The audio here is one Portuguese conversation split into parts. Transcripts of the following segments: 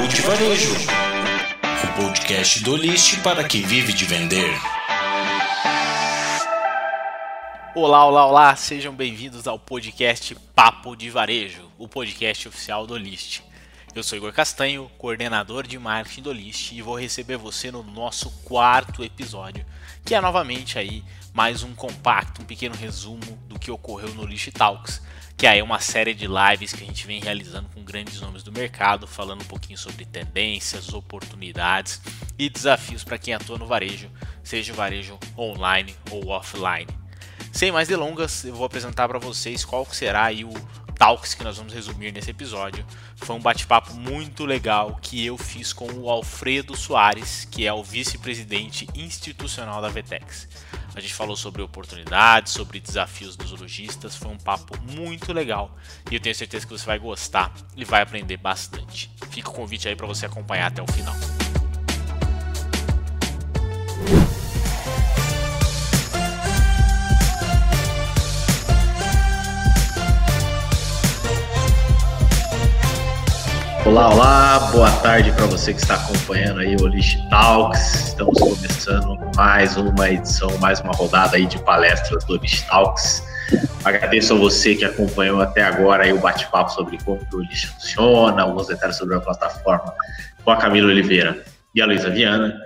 Papo de Varejo, o podcast do List para quem vive de vender. Olá, olá, olá, sejam bem-vindos ao podcast Papo de Varejo, o podcast oficial do List. Eu sou Igor Castanho, coordenador de marketing do List, e vou receber você no nosso quarto episódio, que é novamente aí mais um compacto, um pequeno resumo do que ocorreu no List Talks, que aí é uma série de lives que a gente vem realizando com grandes nomes do mercado, falando um pouquinho sobre tendências, oportunidades e desafios para quem atua no varejo, seja o varejo online ou offline. Sem mais delongas, eu vou apresentar para vocês qual será o Talks que nós vamos resumir nesse episódio. Foi um bate-papo muito legal que eu fiz com o Alfredo Soares, que é o vice-presidente institucional da Vetex. A gente falou sobre oportunidades, sobre desafios dos lojistas. Foi um papo muito legal e eu tenho certeza que você vai gostar e vai aprender bastante. Fica o convite aí para você acompanhar até o final. Olá, olá, boa tarde para você que está acompanhando aí o List Talks. Estamos começando mais uma edição, mais uma rodada aí de palestras do List Talks. Agradeço a você que acompanhou até agora aí o bate-papo sobre como o List funciona, alguns detalhes sobre a plataforma com a Camila Oliveira e a Luísa Viana.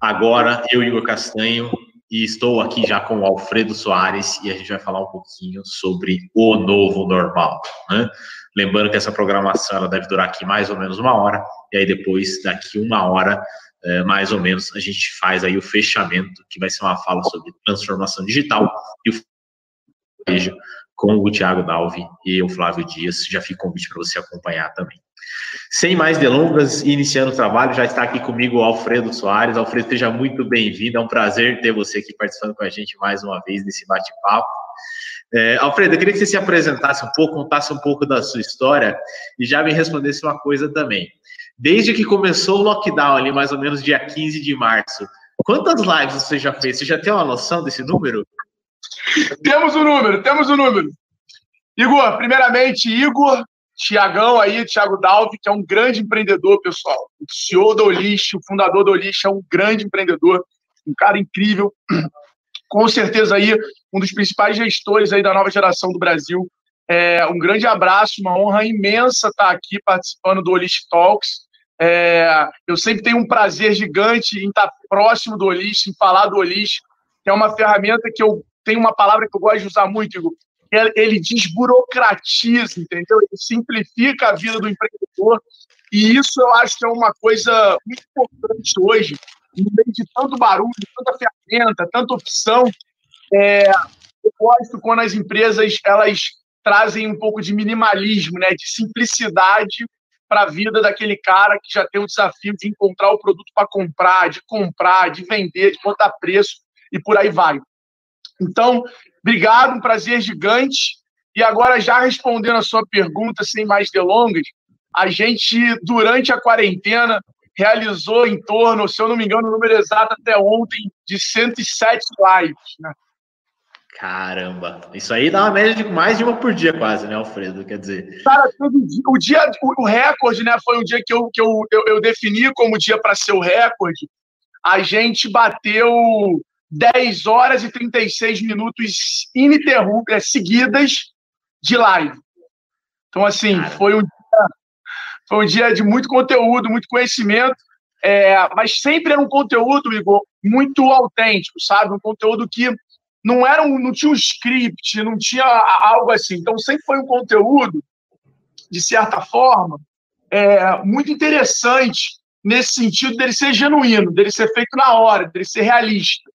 Agora, eu, Igor Castanho, e estou aqui já com o Alfredo Soares e a gente vai falar um pouquinho sobre o novo normal. Né? Lembrando que essa programação ela deve durar aqui mais ou menos uma hora, e aí depois, daqui uma hora, é, mais ou menos, a gente faz aí o fechamento, que vai ser uma fala sobre transformação digital e o com o Thiago Dalvi e o Flávio Dias. Já fica convite para você acompanhar também. Sem mais delongas, iniciando o trabalho, já está aqui comigo o Alfredo Soares. Alfredo, seja muito bem-vindo. É um prazer ter você aqui participando com a gente mais uma vez nesse bate-papo. É, Alfredo, eu queria que você se apresentasse um pouco, contasse um pouco da sua história e já me respondesse uma coisa também. Desde que começou o lockdown ali, mais ou menos dia 15 de março, quantas lives você já fez? Você já tem uma noção desse número? Temos o um número, temos o um número. Igor, primeiramente, Igor, Tiagão aí, Thiago Dalvi, que é um grande empreendedor, pessoal. O CEO da Olist, o fundador da Olist, é um grande empreendedor, um cara incrível com certeza aí um dos principais gestores aí da nova geração do Brasil. É, um grande abraço, uma honra imensa estar aqui participando do Olist Talks. É, eu sempre tenho um prazer gigante em estar próximo do Olist, em falar do Olist, que é uma ferramenta que eu tenho uma palavra que eu gosto de usar muito, Igor. Ele desburocratiza, entendeu? Ele simplifica a vida do empreendedor. E isso eu acho que é uma coisa muito importante hoje, no meio de tanto barulho, tanta ferramenta, tanta opção, é, eu gosto quando as empresas elas trazem um pouco de minimalismo, né, de simplicidade para a vida daquele cara que já tem o desafio de encontrar o produto para comprar, de comprar, de vender, de botar preço e por aí vai. Então, obrigado, um prazer gigante. E agora, já respondendo a sua pergunta, sem mais delongas, a gente, durante a quarentena, realizou em torno, se eu não me engano, o número exato até ontem, de 107 lives. Né? Caramba, isso aí dá uma média de mais de uma por dia, quase, né, Alfredo? Quer dizer. Cara, o dia, o, recorde, né, foi um dia que eu, que eu, eu, eu defini como dia para ser o recorde. A gente bateu 10 horas e 36 minutos ininterruptas, seguidas de live. Então, assim, Cara. foi um foi um dia de muito conteúdo, muito conhecimento, é, mas sempre era um conteúdo, Igor, muito autêntico, sabe? Um conteúdo que não era um, não tinha um script, não tinha algo assim. Então sempre foi um conteúdo, de certa forma, é, muito interessante nesse sentido dele ser genuíno, dele ser feito na hora, dele ser realista,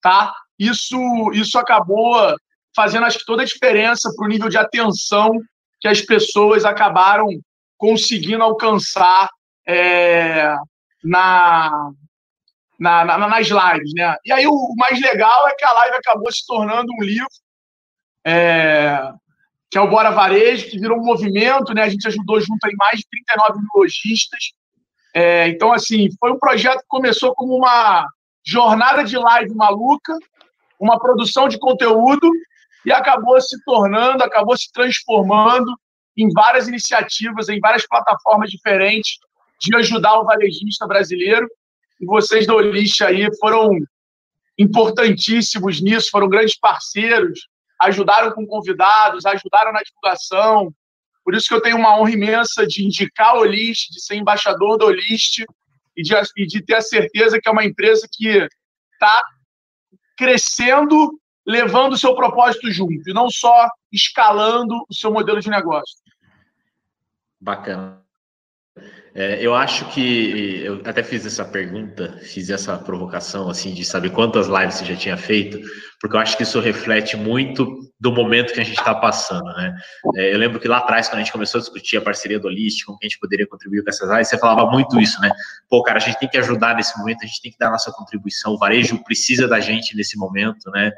tá? Isso, isso acabou fazendo acho que toda a diferença para o nível de atenção que as pessoas acabaram conseguindo alcançar é, na, na, na, nas lives. Né? E aí o mais legal é que a live acabou se tornando um livro, é, que é o Bora Varejo, que virou um movimento, né? a gente ajudou junto em mais de 39 mil lojistas. É, então, assim, foi um projeto que começou como uma jornada de live maluca, uma produção de conteúdo, e acabou se tornando, acabou se transformando em várias iniciativas, em várias plataformas diferentes, de ajudar o varejista brasileiro. E vocês da Olist aí foram importantíssimos nisso, foram grandes parceiros, ajudaram com convidados, ajudaram na divulgação. Por isso que eu tenho uma honra imensa de indicar o Olist, de ser embaixador do Olist e de, e de ter a certeza que é uma empresa que está crescendo, levando o seu propósito junto, e não só escalando o seu modelo de negócio. Bacana. É, eu acho que eu até fiz essa pergunta, fiz essa provocação assim de saber quantas lives você já tinha feito, porque eu acho que isso reflete muito do momento que a gente está passando, né? É, eu lembro que lá atrás, quando a gente começou a discutir a parceria do Olist, como que a gente poderia contribuir com essas lives, você falava muito isso, né? Pô, cara, a gente tem que ajudar nesse momento, a gente tem que dar a nossa contribuição, o varejo precisa da gente nesse momento, né?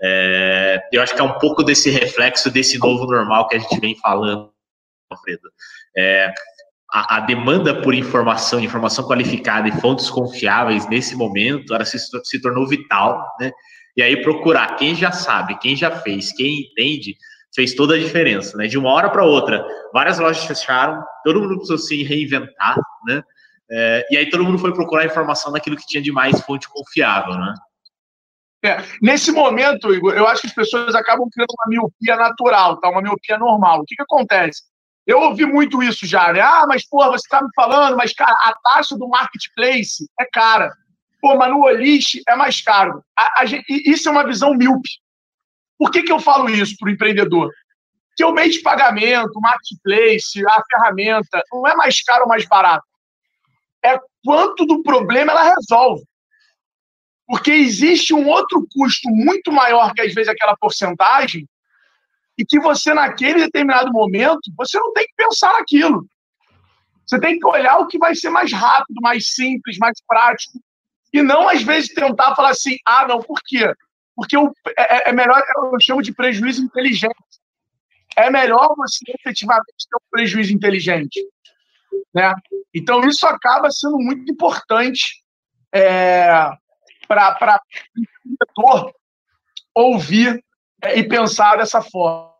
É, eu acho que é um pouco desse reflexo desse novo normal que a gente vem falando, Alfredo. É, a, a, demanda por informação, informação qualificada e fontes confiáveis nesse momento, ela se, se tornou vital, né? E aí procurar quem já sabe, quem já fez, quem entende, fez toda a diferença, né? De uma hora para outra, várias lojas fecharam, todo mundo precisou se reinventar, né? É, e aí todo mundo foi procurar informação daquilo que tinha de mais fonte confiável, né? É, nesse momento, Igor, eu acho que as pessoas acabam criando uma miopia natural, tá? Uma miopia normal. O que, que acontece? Eu ouvi muito isso já, né? Ah, mas, pô, você tá me falando, mas, cara, a taxa do marketplace é cara. Pô, mas no Olist é mais caro. A, a gente, isso é uma visão míope. Por que, que eu falo isso para o empreendedor? Que o meio de pagamento, marketplace, a ferramenta, não é mais caro ou mais barato. É quanto do problema ela resolve. Porque existe um outro custo muito maior que, às vezes, aquela porcentagem, e que você, naquele determinado momento, você não tem que pensar naquilo. Você tem que olhar o que vai ser mais rápido, mais simples, mais prático. E não, às vezes, tentar falar assim, ah, não, por quê? Porque o, é, é, é melhor, eu chamo de prejuízo inteligente. É melhor você efetivamente ter um prejuízo inteligente. Né? Então, isso acaba sendo muito importante é, para o ouvir e pensar dessa forma.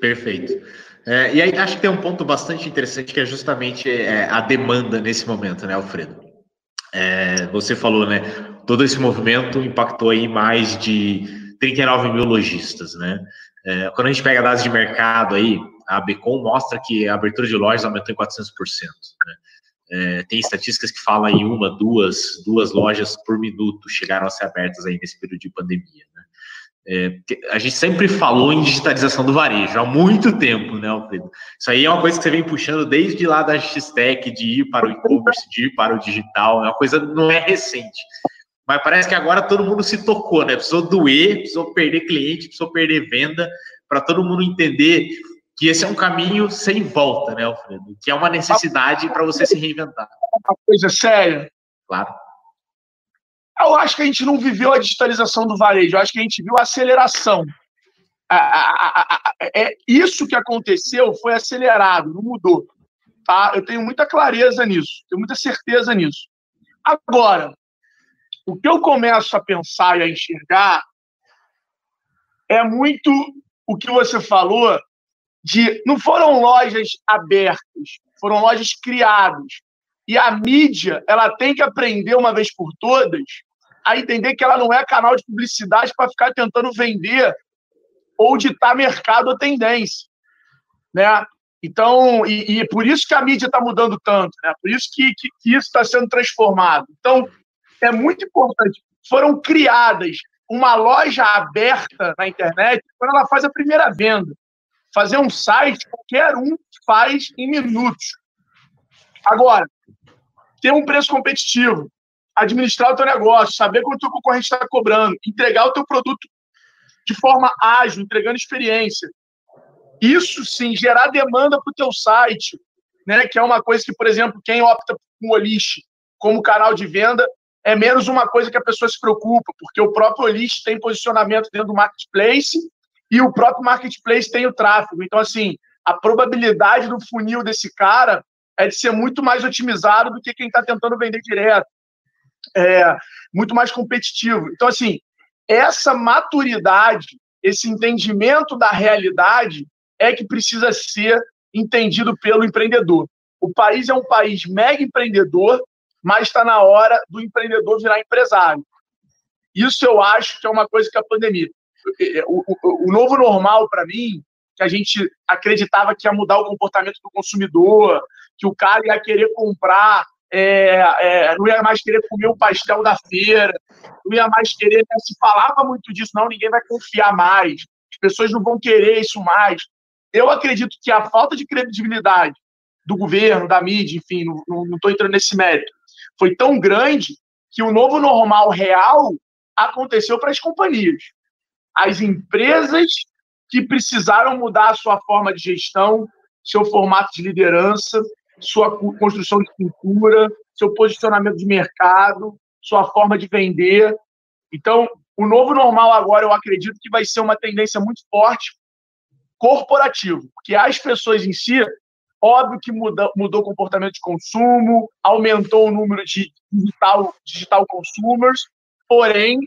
Perfeito. É, e aí acho que tem um ponto bastante interessante que é justamente é, a demanda nesse momento, né, Alfredo? É, você falou, né? Todo esse movimento impactou aí mais de 39 mil lojistas, né? É, quando a gente pega dados de mercado aí, a Becom mostra que a abertura de lojas aumentou em 400%. Né? É, tem estatísticas que falam em uma, duas, duas lojas por minuto chegaram a ser abertas aí nesse período de pandemia. Né? É, a gente sempre falou em digitalização do varejo há muito tempo, né, Alfredo? Isso aí é uma coisa que você vem puxando desde lá da X-Tech, de ir para o e-commerce, de ir para o digital, é uma coisa não é recente. Mas parece que agora todo mundo se tocou, né? Precisou doer, precisou perder cliente, precisou perder venda, para todo mundo entender que esse é um caminho sem volta, né, Alfredo? Que é uma necessidade para você se reinventar. Uma coisa séria. Claro. Eu acho que a gente não viveu a digitalização do varejo, eu acho que a gente viu a aceleração. É isso que aconteceu foi acelerado, não mudou. Tá? Eu tenho muita clareza nisso, tenho muita certeza nisso. Agora, o que eu começo a pensar e a enxergar é muito o que você falou de não foram lojas abertas, foram lojas criadas. E a mídia, ela tem que aprender uma vez por todas a entender que ela não é canal de publicidade para ficar tentando vender ou ditar mercado ou tendência, né? Então, e, e por isso que a mídia está mudando tanto, né? Por isso que, que, que isso está sendo transformado. Então, é muito importante. Foram criadas uma loja aberta na internet quando ela faz a primeira venda. Fazer um site, qualquer um faz em minutos. Agora, ter um preço competitivo, administrar o teu negócio, saber quanto o teu concorrente está cobrando, entregar o teu produto de forma ágil, entregando experiência. Isso sim, gerar demanda para o teu site, né? Que é uma coisa que, por exemplo, quem opta por um Olist como canal de venda é menos uma coisa que a pessoa se preocupa, porque o próprio Olist tem posicionamento dentro do marketplace e o próprio marketplace tem o tráfego. Então, assim, a probabilidade do funil desse cara é de ser muito mais otimizado do que quem está tentando vender direto. É muito mais competitivo. Então, assim, essa maturidade, esse entendimento da realidade é que precisa ser entendido pelo empreendedor. O país é um país mega empreendedor, mas está na hora do empreendedor virar empresário. Isso eu acho que é uma coisa que a pandemia. O, o, o novo normal, para mim, que a gente acreditava que ia mudar o comportamento do consumidor, que o cara ia querer comprar, é, é, não ia mais querer comer o pastel da feira, não ia mais querer. Né? Se falava muito disso, não, ninguém vai confiar mais, as pessoas não vão querer isso mais. Eu acredito que a falta de credibilidade do governo, da mídia, enfim, não estou entrando nesse mérito, foi tão grande que o novo normal real aconteceu para as companhias. As empresas que precisaram mudar a sua forma de gestão, seu formato de liderança, sua construção de cultura, seu posicionamento de mercado, sua forma de vender. Então, o novo normal agora, eu acredito que vai ser uma tendência muito forte corporativo, porque as pessoas em si, óbvio que muda, mudou o comportamento de consumo, aumentou o número de digital, digital consumers, porém,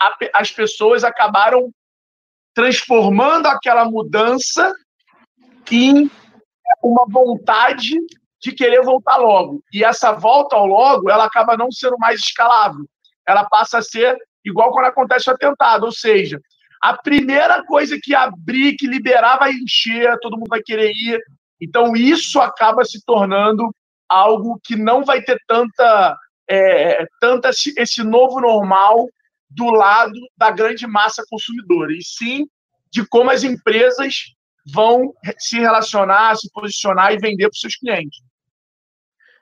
a, as pessoas acabaram transformando aquela mudança em uma vontade de querer voltar logo. E essa volta ao logo, ela acaba não sendo mais escalável. Ela passa a ser igual quando acontece o atentado, ou seja, a primeira coisa que abrir, que liberar, vai encher, todo mundo vai querer ir. Então, isso acaba se tornando algo que não vai ter tanta, é, tanta esse novo normal do lado da grande massa consumidora, e sim de como as empresas vão se relacionar, se posicionar e vender para os seus clientes.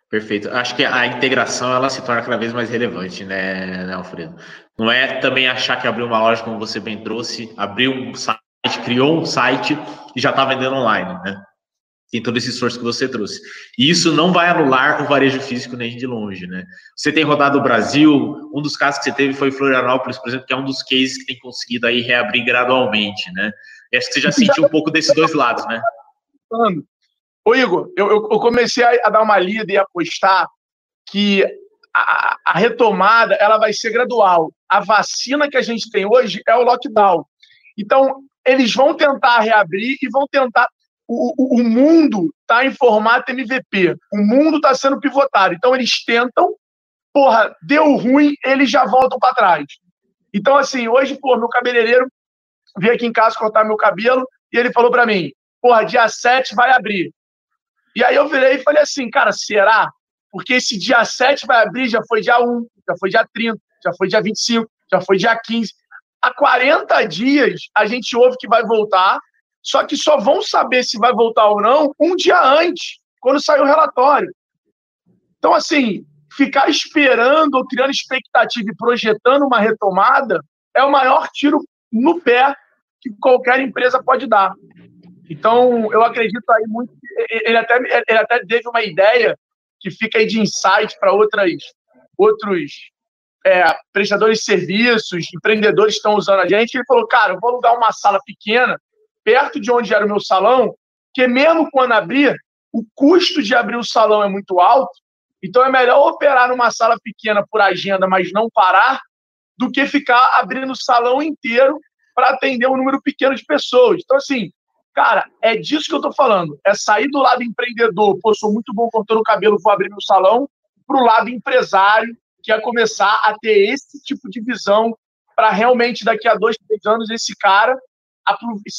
Perfeito. Acho que a integração ela se torna cada vez mais relevante, né, né Alfredo? Não é também achar que abriu uma loja, como você bem trouxe, abriu um site, criou um site e já está vendendo online, né? Tem todo esse esforço que você trouxe. E isso não vai anular o varejo físico nem de longe, né? Você tem rodado o Brasil, um dos casos que você teve foi Florianópolis, por exemplo, que é um dos cases que tem conseguido aí reabrir gradualmente, né? E acho que você já sentiu um pouco desses dois lados, né? Ô, Igor, eu, eu comecei a, dar uma lida e apostar que a, a retomada ela vai ser gradual. A vacina que a gente tem hoje é o lockdown. Então, eles vão tentar reabrir e vão tentar o, o, mundo está em formato MVP. O mundo está sendo pivotado. Então, eles tentam, porra, deu ruim, eles já voltam para trás. Então, assim, hoje, pô, meu cabeleireiro veio aqui em casa cortar meu cabelo e ele falou para mim, porra, dia 7 vai abrir. E aí eu virei e falei assim, cara, será? Porque esse dia 7 vai abrir, já foi dia 1, já foi dia 30, já foi dia 25, já foi dia 15. Há 40 dias a gente ouve que vai voltar, só que só vão saber se vai voltar ou não um dia antes, quando sair o relatório. Então, assim, ficar esperando ou criando expectativa e projetando uma retomada é o maior tiro no pé que qualquer empresa pode dar. Então, eu acredito aí muito. Ele até, ele até teve uma ideia que fica aí de insight para outras outros é, prestadores de serviços, empreendedores que estão usando a gente. Ele falou, cara, eu vou alugar uma sala pequena perto de onde era o meu salão, que mesmo quando abrir, o custo de abrir o salão é muito alto, então é melhor operar numa sala pequena por agenda, mas não parar, do que ficar abrindo o salão inteiro para atender um número pequeno de pessoas. Então, assim, cara, é disso que eu estou falando. É sair do lado empreendedor, pô, sou muito bom cortando o cabelo, vou abrir meu salão, para o lado empresário, que é começar a ter esse tipo de visão para realmente, daqui a dois, três anos, esse cara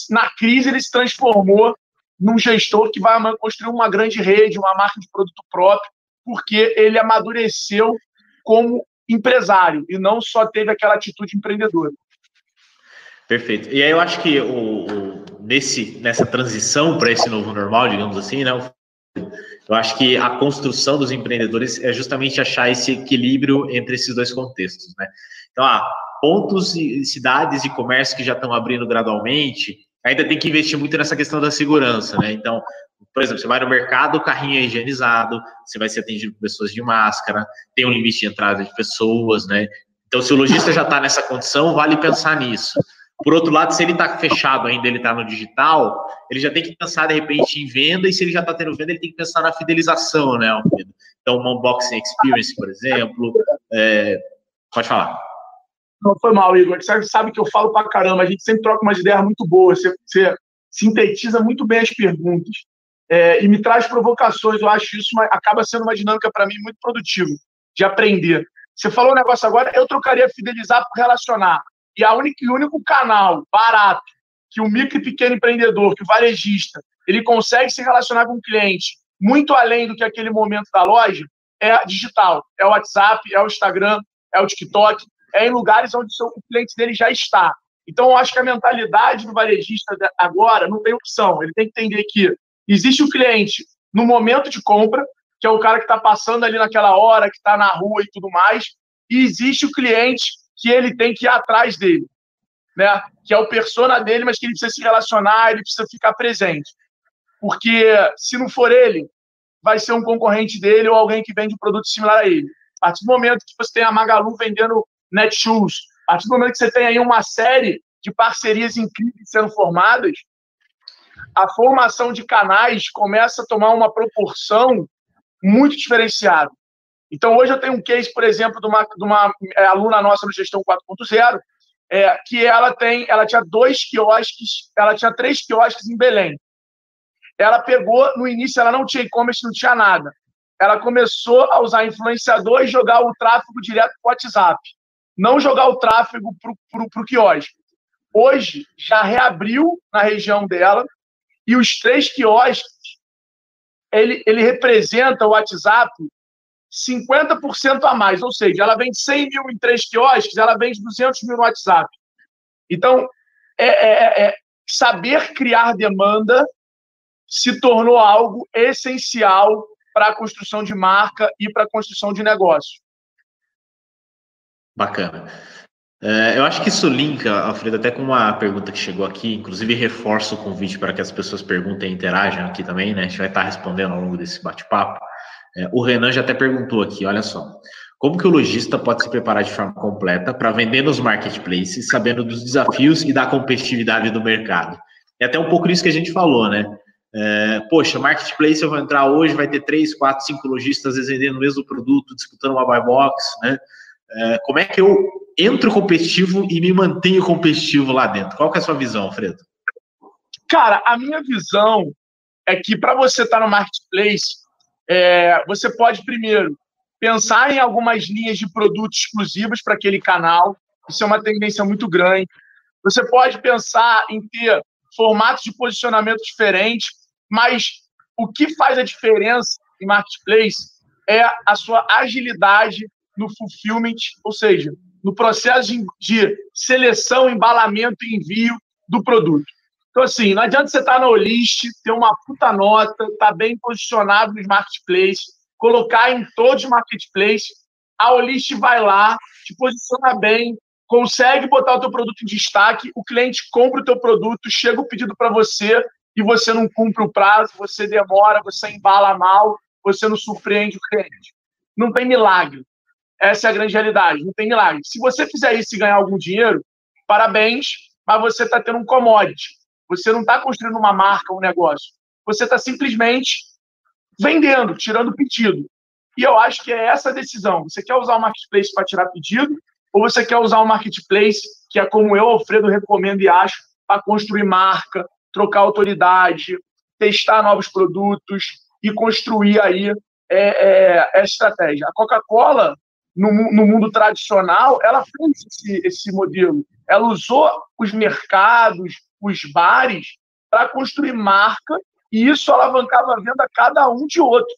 na crise ele se transformou num gestor que vai construir uma grande rede, uma marca de produto próprio, porque ele amadureceu como empresário e não só teve aquela atitude empreendedora. Perfeito. E aí eu acho que o, o nesse, nessa transição para esse novo normal, digamos assim, né? Eu acho que a construção dos empreendedores é justamente achar esse equilíbrio entre esses dois contextos, né? Então, ah, pontos e cidades e comércio que já estão abrindo gradualmente, ainda tem que investir muito nessa questão da segurança, né? Então, por exemplo, você vai no mercado, o carrinho é higienizado, você vai ser atendido por pessoas de máscara, tem um limite de entrada de pessoas, né? Então, se o lojista já está nessa condição, vale pensar nisso. Por outro lado, se ele está fechado ainda, ele está no digital, ele já tem que pensar, de repente, em venda, e se ele já está tendo venda, ele tem que pensar na fidelização, né, Alfredo? Então, uma unboxing experience, por exemplo. É... Pode falar. Não foi mal, Igor. Você sabe que eu falo pra caramba, a gente sempre troca umas ideias muito boas. Você, você, sintetiza muito bem as perguntas é, e me traz provocações. Eu acho isso uma, acaba sendo uma dinâmica para mim muito produtiva de aprender. Você falou um negócio agora, eu trocaria fidelizar por relacionar. E a o único canal barato que o micro e pequeno empreendedor, que o varejista, ele consegue se relacionar com o cliente muito além do que aquele momento da loja, é digital. É o WhatsApp, é o Instagram, é o TikTok, é em lugares onde o cliente dele já está. Então, eu acho que a mentalidade do varejista agora não tem opção. Ele tem que entender que existe o cliente no momento de compra, que é o cara que está passando ali naquela hora, que está na rua e tudo mais, e existe o cliente que ele tem que ir atrás dele, né? Que é o persona dele, mas que ele precisa se relacionar, ele precisa ficar presente. Porque se não for ele, vai ser um concorrente dele ou alguém que vende um produto similar a ele. A partir do momento que você tem a Magalu vendendo Netshoes, a partir do momento que você tem aí uma série de parcerias incríveis sendo formadas, a formação de canais começa a tomar uma proporção muito diferenciada. Então, hoje eu tenho um case, por exemplo, de uma, de uma é, aluna nossa no Gestão 4.0, é, que ela tem, ela tinha dois quiosques, ela tinha três quiosques em Belém. Ela pegou, no início, ela não tinha e-commerce, não tinha nada. Ela começou a usar influenciador e jogar o tráfego direto para o WhatsApp. Não jogar o tráfego para o quiosque. Hoje, já reabriu na região dela, e os três quiosques, ele, ele representa o WhatsApp 50% a mais, ou seja, ela vende 100 mil em três quiosques, ela vende 200 mil no WhatsApp. Então, é, é, é, é saber criar demanda se tornou algo essencial para a construção de marca e para a construção de negócio. Bacana. É, eu acho que isso linka, Alfredo, até com uma pergunta que chegou aqui, inclusive reforço o convite para que as pessoas perguntem e interajam aqui também, né? A gente vai estar respondendo ao longo desse bate-papo. É, o Renan já até perguntou aqui, olha só. Como que o lojista pode se preparar de forma completa para vender nos marketplaces, sabendo dos desafios e da competitividade do mercado? É até um pouco disso que a gente falou, né? É, poxa, marketplace eu vou entrar hoje, vai ter três, quatro, cinco lojistas vendendo o mesmo produto, disputando uma buy box, né? É, como é que eu entro competitivo e me mantenho competitivo lá dentro? Qual que é a sua visão, Alfredo? Cara, a minha visão é que para você estar tá no marketplace, é, você pode primeiro pensar em algumas linhas de produtos exclusivos para aquele canal. Isso é uma tendência muito grande. Você pode pensar em ter formatos de posicionamento diferentes, mas o que faz a diferença em marketplace é a sua agilidade no fulfillment, ou seja, no processo de, seleção, embalamento e envio do produto. Então, assim, não adianta você estar na Olist, ter uma puta nota, estar tá bem posicionado nos marketplaces, colocar em todos os marketplaces, a Olist vai lá, te posiciona bem, consegue botar o teu produto em destaque, o cliente compra o teu produto, chega o pedido para você e você não cumpre o prazo, você demora, você embala mal, você não surpreende o cliente. Não tem milagre. Essa é a grande realidade. Não tem milagre. Se você fizer isso e ganhar algum dinheiro, parabéns, mas você está tendo um commodity. Você não está construindo uma marca, um negócio. Você está simplesmente vendendo, tirando pedido. E eu acho que é essa a decisão. Você quer usar o marketplace para tirar pedido ou você quer usar o marketplace, que é como eu, Alfredo, recomendo e acho, para construir marca, trocar autoridade, testar novos produtos e construir aí é, é, essa estratégia. A Coca-Cola no, no mundo tradicional, ela fez esse, esse modelo. Ela usou os mercados, os bares, para construir marca e isso alavancava a venda cada um de outro.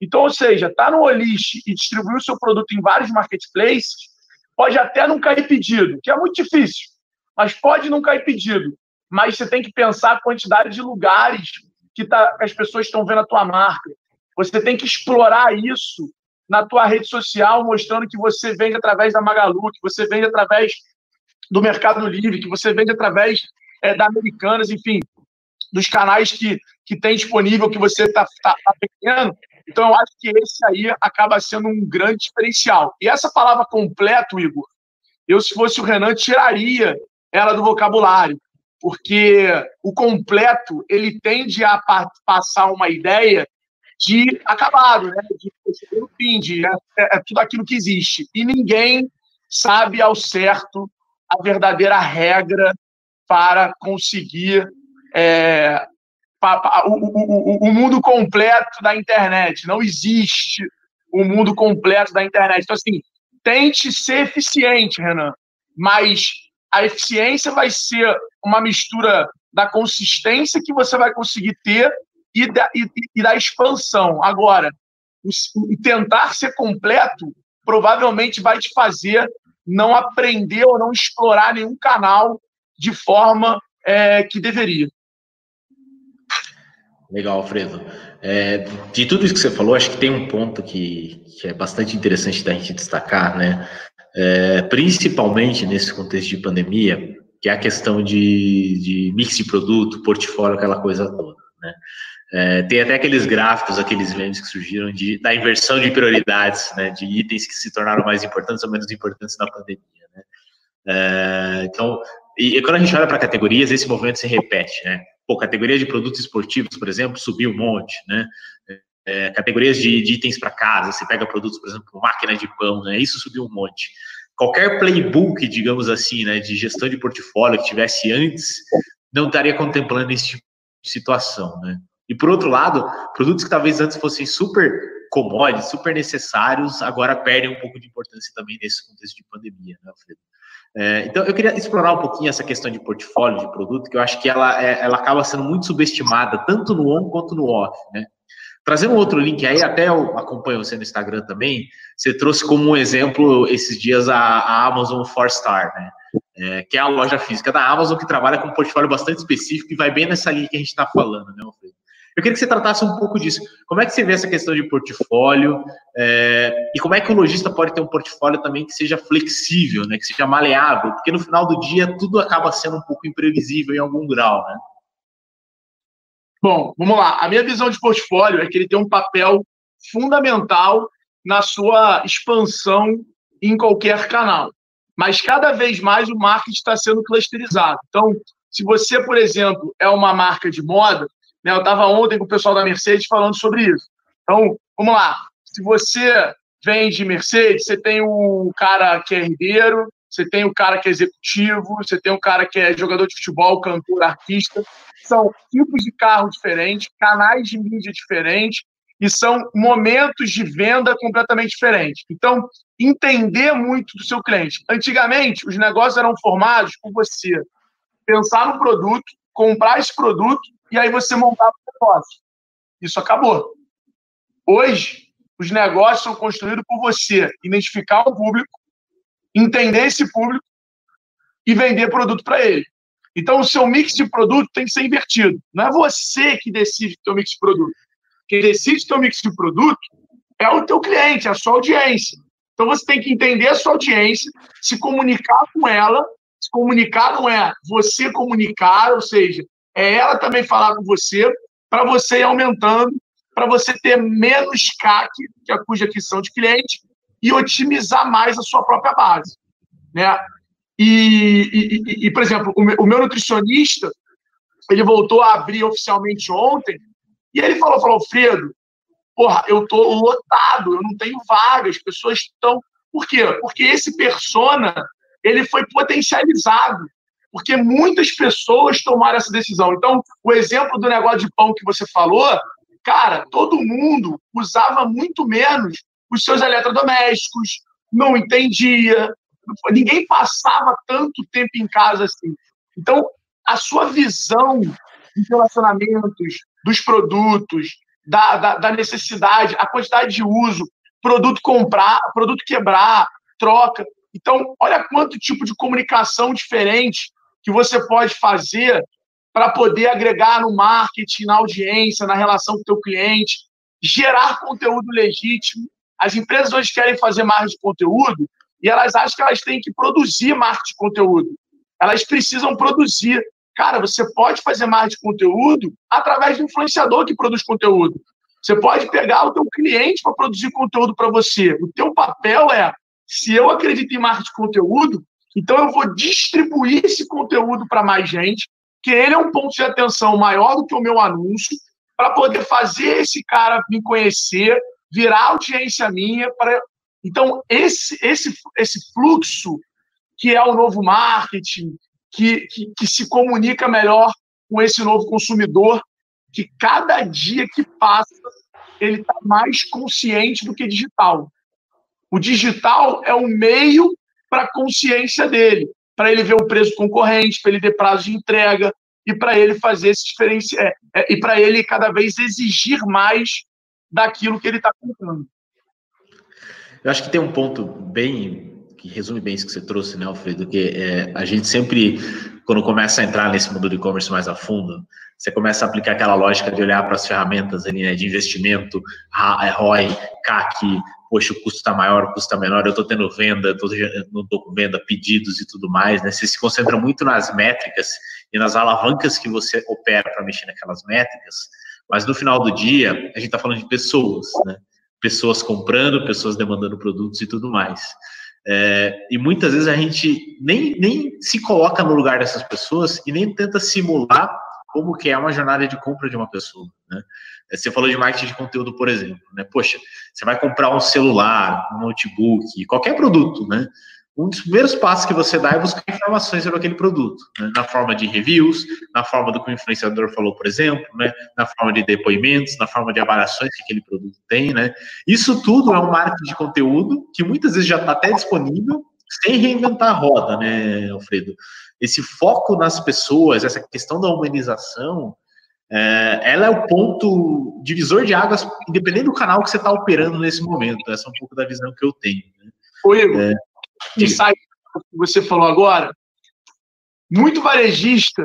Então, ou seja, tá no Olist e distribuir o seu produto em vários marketplaces, pode até não cair pedido, que é muito difícil, mas pode não cair pedido. Mas você tem que pensar a quantidade de lugares que tá, as pessoas estão vendo a tua marca. Você tem que explorar isso na tua rede social mostrando que você vende através da Magalu, que você vende através do Mercado Livre, que você vende através é, da Americanas, enfim, dos canais que, que tem disponível, que você está tá, tá vendendo. Então, eu acho que esse aí acaba sendo um grande diferencial. E essa palavra completo, Igor, eu, se fosse o Renan, tiraria ela do vocabulário, porque o completo ele tende a passar uma ideia de acabado, né? de no fim, de é, é, é tudo aquilo que existe. E ninguém sabe ao certo a verdadeira regra para conseguir é, o, o, o, mundo completo da internet. Não existe o mundo completo da internet. Então, assim, tente ser eficiente, Renan, mas a eficiência vai ser uma mistura da consistência que você vai conseguir ter e da, e, e da expansão. Agora, o, tentar ser completo provavelmente vai te fazer não aprender ou não explorar nenhum canal de forma é, que deveria. Legal, Alfredo. É, de tudo isso que você falou, acho que tem um ponto que, que é bastante interessante da gente destacar, né? É, principalmente nesse contexto de pandemia, que é a questão de, de mix de produto, portfólio, aquela coisa toda, né? É, tem até aqueles gráficos, aqueles memes que surgiram de, da inversão de prioridades, né, de itens que se tornaram mais importantes ou menos importantes na pandemia. Né? É, então, e, e, quando a gente olha para categorias, esse movimento se repete. Né? Pô, categoria de produtos esportivos, por exemplo, subiu um monte. Né? É, categorias de, de itens para casa, você pega produtos, por exemplo, máquina de pão, né? isso subiu um monte. Qualquer playbook, digamos assim, né, de gestão de portfólio que tivesse antes, não estaria contemplando esse tipo de situação. Né? E por outro lado, produtos que talvez antes fossem super commodities, super necessários, agora perdem um pouco de importância também nesse contexto de pandemia, né, Alfredo? É, então, eu queria explorar um pouquinho essa questão de portfólio de produto, que eu acho que ela, é, ela acaba sendo muito subestimada, tanto no on quanto no off, né? Trazendo um outro link aí, até eu acompanho você no Instagram também, você trouxe como um exemplo esses dias a, a Amazon Four Star, né? É, que é a loja física da Amazon que trabalha com um portfólio bastante específico e vai bem nessa linha que a gente está falando, né, Alfredo? Eu queria que você tratasse um pouco disso. Como é que você vê essa questão de portfólio é, e como é que o lojista pode ter um portfólio também que seja flexível, né, que seja maleável? Porque no final do dia tudo acaba sendo um pouco imprevisível em algum grau, né? Bom, vamos lá. A minha visão de portfólio é que ele tem um papel fundamental na sua expansão em qualquer canal. Mas cada vez mais o marketing está sendo clusterizado. Então, se você, por exemplo, é uma marca de moda, né? Eu estava ontem com o pessoal da Mercedes falando sobre isso. Então, vamos lá. Se você vende Mercedes, você tem o cara que é herdeiro, você tem o cara que é executivo, você tem o cara que é jogador de futebol, cantor, artista. São tipos de carro diferentes, canais de mídia diferentes e são momentos de venda completamente diferentes. Então, entender muito do seu cliente. Antigamente, os negócios eram formados por você pensar no produto, comprar esse produto e aí você montava o negócio. Isso acabou. Hoje, os negócios são construídos por você identificar o público, entender esse público e vender produto para ele. Então, o seu mix de produto tem que ser invertido. Não é você que decide o seu mix de produto. Quem decide o seu mix de produto é o teu cliente, é a sua audiência. Então, você tem que entender a sua audiência, se comunicar com ela. Se comunicar não é você comunicar, ou seja, é ela também falar com você, para você ir aumentando, para você ter menos CAC, que é cuja aquisição de cliente, e otimizar mais a sua própria base. Né? E, e, e por exemplo, o meu, nutricionista, ele voltou a abrir oficialmente ontem, e ele falou, falou, Fredo, porra, eu tô lotado, eu não tenho vagas, as pessoas estão... Por quê? Porque esse persona, ele foi potencializado porque muitas pessoas tomaram essa decisão. Então, o exemplo do negócio de pão que você falou, cara, todo mundo usava muito menos os seus eletrodomésticos, não entendia, ninguém passava tanto tempo em casa assim. Então, a sua visão de relacionamentos, dos produtos, da, da, da necessidade, a quantidade de uso, produto comprar, produto quebrar, troca. Então, olha quanto tipo de comunicação diferente que você pode fazer para poder agregar no marketing, na audiência, na relação com o teu cliente, gerar conteúdo legítimo. As empresas hoje querem fazer marketing de conteúdo e elas acham que elas têm que produzir marketing de conteúdo. Elas precisam produzir. Cara, você pode fazer marketing de conteúdo através do influenciador que produz conteúdo. Você pode pegar o teu cliente para produzir conteúdo para você. O teu papel é, se eu acredito em marketing de conteúdo, então eu vou distribuir esse conteúdo para mais gente, que ele é um ponto de atenção maior do que o meu anúncio, para poder fazer esse cara me conhecer, virar audiência minha. Então, esse, esse, esse fluxo, que é o novo marketing, que, que, que se comunica melhor com esse novo consumidor que cada dia que passa ele está mais consciente do que digital. O digital é o meio para a consciência dele, para ele ver o preço concorrente, para ele ter prazo de entrega e para ele fazer esse diferencial é, é, e para ele cada vez exigir mais daquilo que ele está comprando. Eu acho que tem um ponto bem que resume bem isso que você trouxe, né, Alfredo? Que é, a gente sempre, quando começa a entrar nesse mundo do e-commerce mais a fundo, você começa a aplicar aquela lógica de olhar para as ferramentas ali, né, de investimento, ROI, CAC, poxa, o custo está maior, o custo está menor, eu estou tendo venda, não estou com venda, pedidos e tudo mais, né? Você se concentra muito nas métricas e nas alavancas que você opera para mexer naquelas métricas, mas no final do dia, a gente está falando de pessoas, né? Pessoas comprando, pessoas demandando produtos e tudo mais. É, e muitas vezes a gente nem, nem se coloca no lugar dessas pessoas e nem tenta simular como que é uma jornada de compra de uma pessoa, né? Você falou de marketing de conteúdo, por exemplo, né? Poxa, você vai comprar um celular, um notebook, qualquer produto, né? Um dos primeiros passos que você dá é buscar informações sobre aquele produto, né? na forma de reviews, na forma do que o influenciador falou, por exemplo, né? na forma de depoimentos, na forma de avaliações que aquele produto tem, né? Isso tudo é um marketing de conteúdo que muitas vezes já está até disponível sem reinventar a roda, né, Alfredo? Esse foco nas pessoas, essa questão da humanização, é, ela é o ponto divisor de águas, independente do canal que você está operando nesse momento. Essa é um pouco da visão que eu tenho. Né? Ô, Igor, é, insight que você falou agora, muito varejista,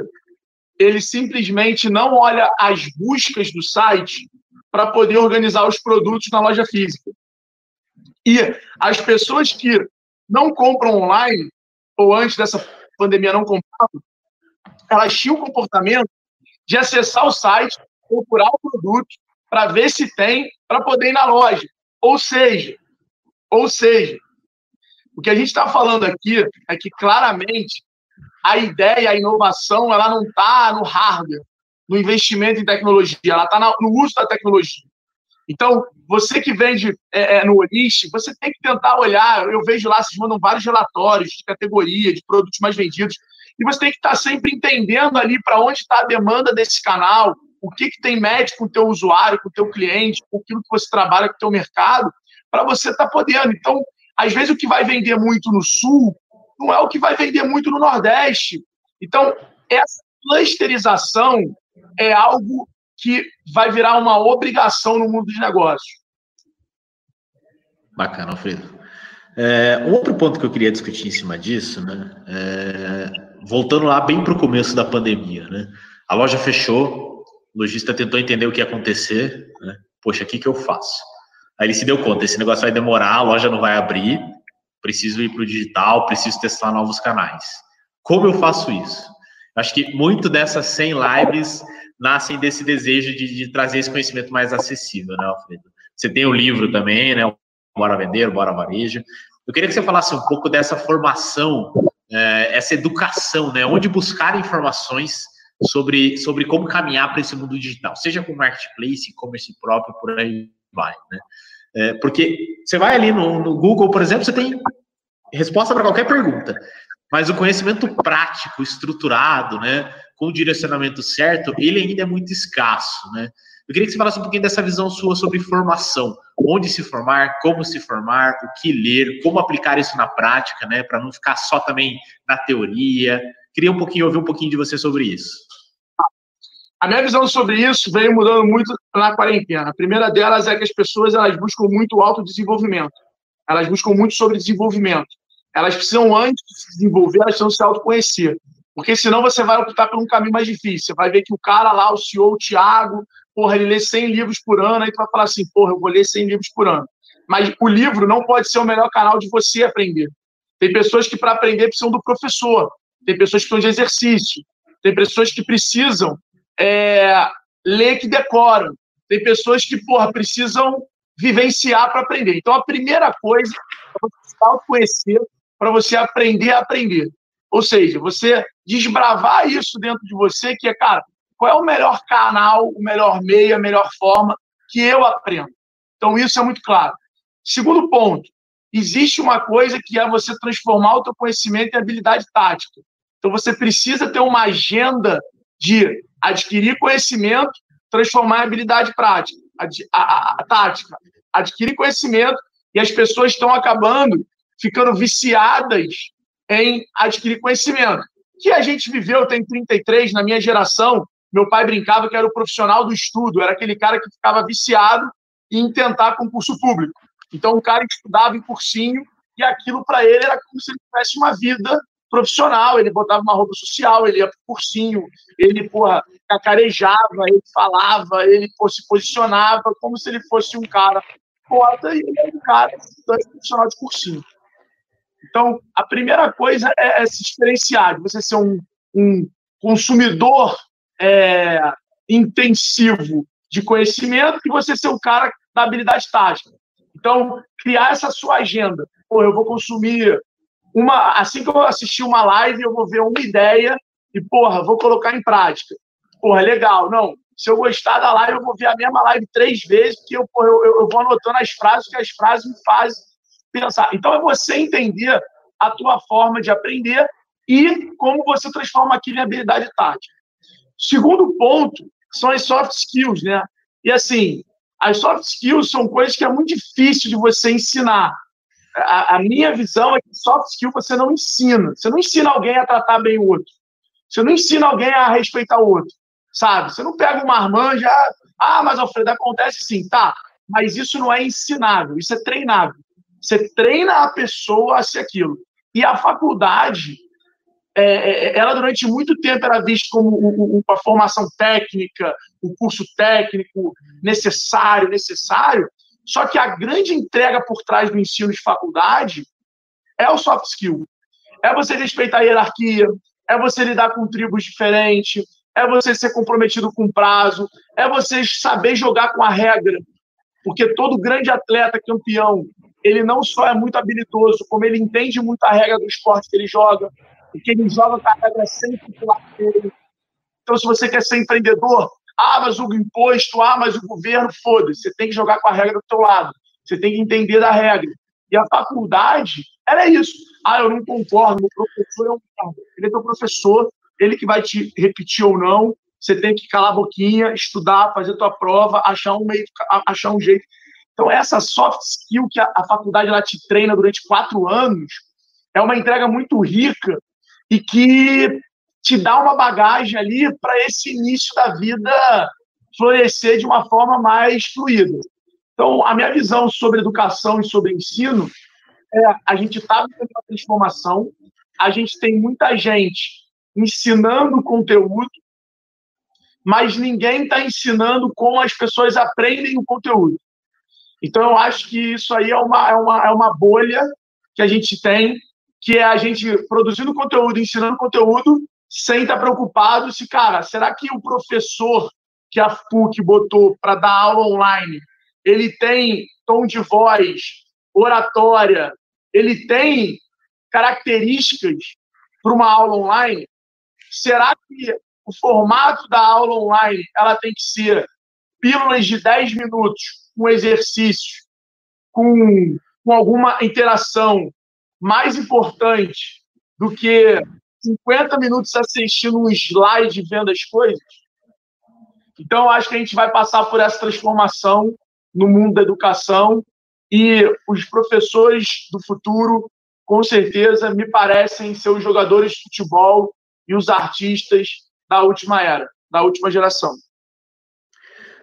ele simplesmente não olha as buscas do site para poder organizar os produtos na loja física. E as pessoas que não compram online, ou antes dessa pandemia não compravam, elas tinham o comportamento de acessar o site, procurar o produto, para ver se tem, para poder ir na loja. Ou seja, ou seja, o que a gente está falando aqui é que claramente a ideia, a inovação, ela não está no hardware, no investimento em tecnologia, ela está no uso da tecnologia. Então, você que vende é, é, no Olist, você tem que tentar olhar. Eu vejo lá, vocês mandam vários relatórios de categoria, de produtos mais vendidos. E você tem que estar sempre entendendo ali para onde está a demanda desse canal, o que, que tem médio com o teu usuário, com o teu cliente, com aquilo que você trabalha com o teu mercado, para você estar tá podendo. Então, às vezes o que vai vender muito no Sul não é o que vai vender muito no Nordeste. Então, essa clusterização é algo que vai virar uma obrigação no mundo dos negócios. Bacana, Alfredo. É, um outro ponto que eu queria discutir em cima disso, né? É, voltando lá bem para o começo da pandemia, né? A loja fechou, o lojista tentou entender o que ia acontecer, né? Poxa, o que, que eu faço? Aí ele se deu conta, esse negócio vai demorar, a loja não vai abrir, preciso ir para o digital, preciso testar novos canais. Como eu faço isso? Acho que muito dessas 100 lives nascem desse desejo de, de trazer esse conhecimento mais acessível, né, Alfredo? Você tem o livro também, né? Bora Vender, Bora Varejo. Eu queria que você falasse um pouco dessa formação é, essa educação, né? Onde buscar informações sobre, sobre como caminhar para esse mundo digital, seja com marketplace, e-commerce próprio, por aí vai, né? É, porque você vai ali no, no Google, por exemplo, você tem resposta para qualquer pergunta, mas o conhecimento prático, estruturado, né, com o direcionamento certo, ele ainda é muito escasso, né? Eu queria que você falasse um pouquinho dessa visão sua sobre formação. Onde se formar, como se formar, o que ler, como aplicar isso na prática, né? Para não ficar só também na teoria. Queria um pouquinho ouvir um pouquinho de você sobre isso. A minha visão sobre isso veio mudando muito na quarentena. A primeira delas é que as pessoas elas buscam muito autodesenvolvimento. Elas buscam muito sobre desenvolvimento. Elas precisam, antes de se desenvolver, elas precisam se autoconhecer. Porque senão você vai optar por um caminho mais difícil. Você vai ver que o cara lá, o CEO, o Thiago, porra, ele lê 100 livros por ano, aí tu vai falar assim, porra, eu vou ler 100 livros por ano. Mas o livro não pode ser o melhor canal de você aprender. Tem pessoas que, para aprender, precisam do professor. Tem pessoas que precisam de exercício. Tem pessoas que precisam é, ler que decoram. Tem pessoas que, porra, precisam vivenciar para aprender. Então, a primeira coisa é você se autoconhecer para você aprender a aprender. Ou seja, você desbravar isso dentro de você, que é, cara, qual é o melhor canal, o melhor meio, a melhor forma que eu aprendo. Então, isso é muito claro. Segundo ponto, existe uma coisa que é você transformar o teu conhecimento em habilidade tática. Então, você precisa ter uma agenda de adquirir conhecimento, transformar em habilidade prática, a, a, a tática, adquirir conhecimento e as pessoas estão acabando ficando viciadas em adquirir conhecimento. Que a gente viveu, tem 33, na minha geração, meu pai brincava que era o profissional do estudo, era aquele cara que ficava viciado em tentar concurso público. Então, o cara estudava em cursinho e aquilo para ele era como se ele tivesse uma vida profissional. Ele botava uma roupa social, ele ia para cursinho, ele, porra, cacarejava, ele falava, ele pô, se posicionava como se ele fosse um cara foda e ele era um cara profissional de cursinho. Então, a primeira coisa é, é se diferenciar, de você ser um, um consumidor é, intensivo de conhecimento e você ser um cara da habilidade tática. Então, criar essa sua agenda. Pô, eu vou consumir uma. Assim que eu assistir uma live, eu vou ver uma ideia e, porra, vou colocar em prática. Porra, legal. Não, se eu gostar da live, eu vou ver a mesma live três vezes, porque eu, eu, eu vou anotando as frases, que as frases me fazem pensar. Então, é você entender a tua forma de aprender e como você transforma aquilo em habilidade tática. Segundo ponto são as soft skills, né? E assim, as soft skills são coisas que é muito difícil de você ensinar. A, a, minha visão é que soft skill você não ensina. Você não ensina alguém a tratar bem o outro. Você não ensina alguém a respeitar o outro, sabe? Você não pega uma marmanja, ah, mas Alfredo, acontece sim, tá. Mas isso não é ensinável, isso é treinável. Você treina a pessoa a ser aquilo. E a faculdade, é, é, ela durante muito tempo era vista como uma formação técnica, um curso técnico necessário, necessário. Só que a grande entrega por trás do ensino de faculdade é o soft skill. É você respeitar a hierarquia, é você lidar com tribos diferentes, é você ser comprometido com prazo, é você saber jogar com a regra. Porque todo grande atleta campeão, ele não só é muito habilidoso, como ele entende muito a regra do esporte que ele joga, porque ele joga com a regra sempre do lado dele. Então, se você quer ser empreendedor, ah, mas o imposto, ah, mas o governo, foda-se. Você tem que jogar com a regra do teu lado. Você tem que entender da regra. E a faculdade era isso. Ah, eu não concordo, o professor é um Ele é teu professor, ele que vai te repetir ou não. Você tem que calar a boquinha, estudar, fazer tua prova, achar um meio, achar um jeito. Então, essa soft skill que a, a faculdade ela te treina durante quatro anos é uma entrega muito rica e que te dá uma bagagem ali para esse início da vida florescer de uma forma mais fluida. Então, a minha visão sobre educação e sobre ensino é a gente está vivendo uma transformação, a gente tem muita gente ensinando conteúdo, mas ninguém está ensinando como as pessoas aprendem o conteúdo. Então, eu acho que isso aí é uma, é uma, é uma bolha que a gente tem, que é a gente produzindo conteúdo, ensinando conteúdo, sem estar preocupado se, cara, será que o professor que a FUC botou para dar aula online, ele tem tom de voz, oratória, ele tem características para uma aula online? Será que o formato da aula online ela tem que ser pílulas de 10 minutos com exercício, com, com alguma interação mais importante do que 50 minutos assistindo um slide vendo as coisas? Então, acho que a gente vai passar por essa transformação no mundo da educação e os professores do futuro, com certeza, me parecem ser os jogadores de futebol e os artistas da última era, da última geração.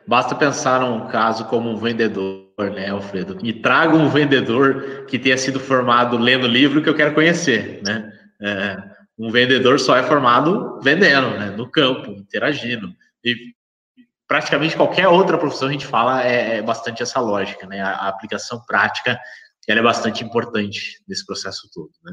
Basta pensar num caso como um vendedor, né, Alfredo? Me traga um vendedor que tenha sido formado lendo livro que eu quero conhecer, né? É, um vendedor só é formado vendendo, né, no campo, interagindo. E praticamente qualquer outra profissão a gente fala é, é bastante essa lógica, né? A, a, aplicação prática ela é bastante importante nesse processo todo, né?